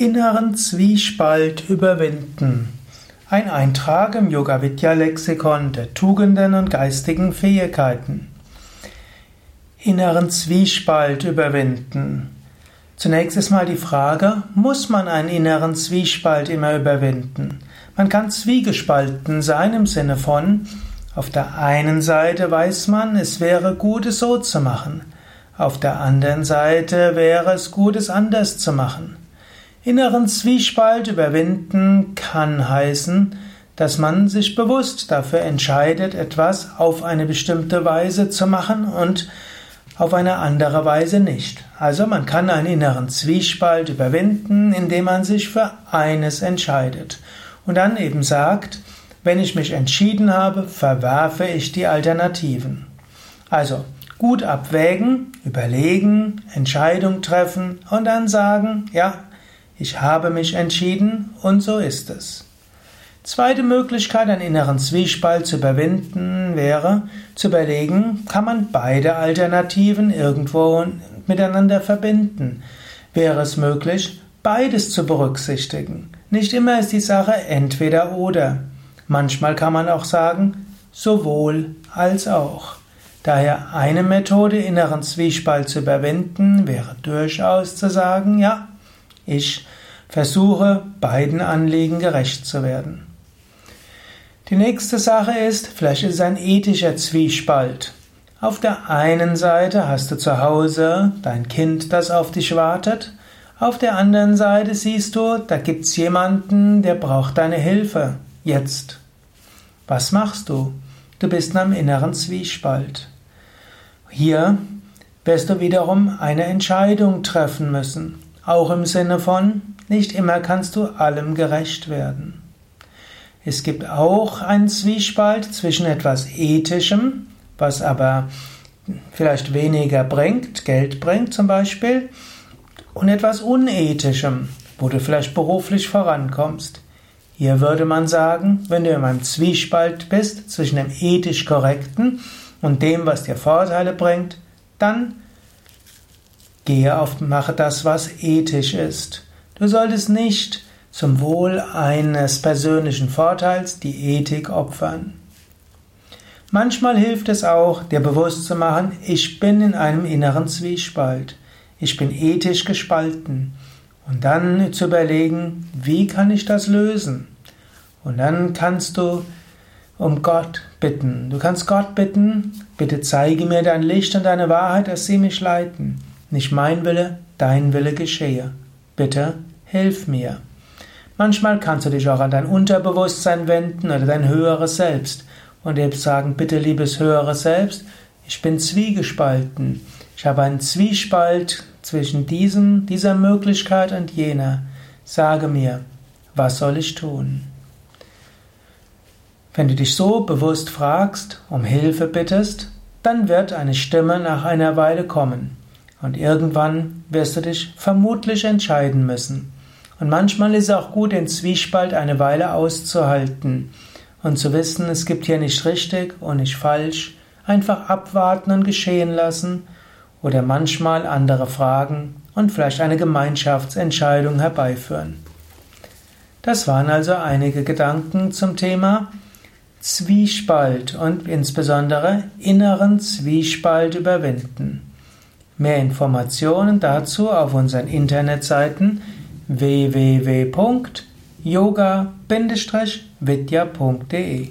Inneren Zwiespalt überwinden. Ein Eintrag im Yoga Vidya Lexikon der Tugenden und geistigen Fähigkeiten. Inneren Zwiespalt überwinden. Zunächst ist mal die Frage, muss man einen inneren Zwiespalt immer überwinden? Man kann zwiegespalten sein im Sinne von, auf der einen Seite weiß man, es wäre gut, es so zu machen. Auf der anderen Seite wäre es gut, es anders zu machen. Inneren Zwiespalt überwinden kann heißen, dass man sich bewusst dafür entscheidet, etwas auf eine bestimmte Weise zu machen und auf eine andere Weise nicht. Also man kann einen inneren Zwiespalt überwinden, indem man sich für eines entscheidet und dann eben sagt, wenn ich mich entschieden habe, verwerfe ich die Alternativen. Also gut abwägen, überlegen, Entscheidung treffen und dann sagen, ja, ich habe mich entschieden und so ist es. Zweite Möglichkeit, einen inneren Zwiespalt zu überwinden, wäre zu überlegen, kann man beide Alternativen irgendwo miteinander verbinden? Wäre es möglich, beides zu berücksichtigen? Nicht immer ist die Sache entweder oder. Manchmal kann man auch sagen, sowohl als auch. Daher eine Methode, inneren Zwiespalt zu überwinden, wäre durchaus zu sagen, ja, ich versuche beiden Anliegen gerecht zu werden. Die nächste Sache ist, vielleicht ist es ein ethischer Zwiespalt. Auf der einen Seite hast du zu Hause dein Kind, das auf dich wartet. Auf der anderen Seite siehst du, da gibt's jemanden, der braucht deine Hilfe. Jetzt. Was machst du? Du bist in einem inneren Zwiespalt. Hier wirst du wiederum eine Entscheidung treffen müssen. Auch im Sinne von, nicht immer kannst du allem gerecht werden. Es gibt auch einen Zwiespalt zwischen etwas Ethischem, was aber vielleicht weniger bringt, Geld bringt zum Beispiel, und etwas Unethischem, wo du vielleicht beruflich vorankommst. Hier würde man sagen, wenn du in einem Zwiespalt bist zwischen dem ethisch Korrekten und dem, was dir Vorteile bringt, dann Gehe auf, mache das, was ethisch ist. Du solltest nicht zum Wohl eines persönlichen Vorteils die Ethik opfern. Manchmal hilft es auch, dir bewusst zu machen, ich bin in einem inneren Zwiespalt. Ich bin ethisch gespalten. Und dann zu überlegen, wie kann ich das lösen? Und dann kannst du um Gott bitten. Du kannst Gott bitten, bitte zeige mir dein Licht und deine Wahrheit, dass sie mich leiten. Nicht mein Wille, dein Wille geschehe. Bitte hilf mir. Manchmal kannst du dich auch an dein Unterbewusstsein wenden oder dein höheres Selbst und dir sagen, bitte liebes höheres Selbst, ich bin zwiegespalten. Ich habe einen Zwiespalt zwischen diesem, dieser Möglichkeit und jener. Sage mir, was soll ich tun? Wenn du dich so bewusst fragst, um Hilfe bittest, dann wird eine Stimme nach einer Weile kommen. Und irgendwann wirst du dich vermutlich entscheiden müssen. Und manchmal ist es auch gut, den Zwiespalt eine Weile auszuhalten und zu wissen, es gibt hier nicht richtig und nicht falsch, einfach abwarten und geschehen lassen oder manchmal andere fragen und vielleicht eine Gemeinschaftsentscheidung herbeiführen. Das waren also einige Gedanken zum Thema Zwiespalt und insbesondere inneren Zwiespalt überwinden. Mehr Informationen dazu auf unseren Internetseiten www.yoga-vidya.de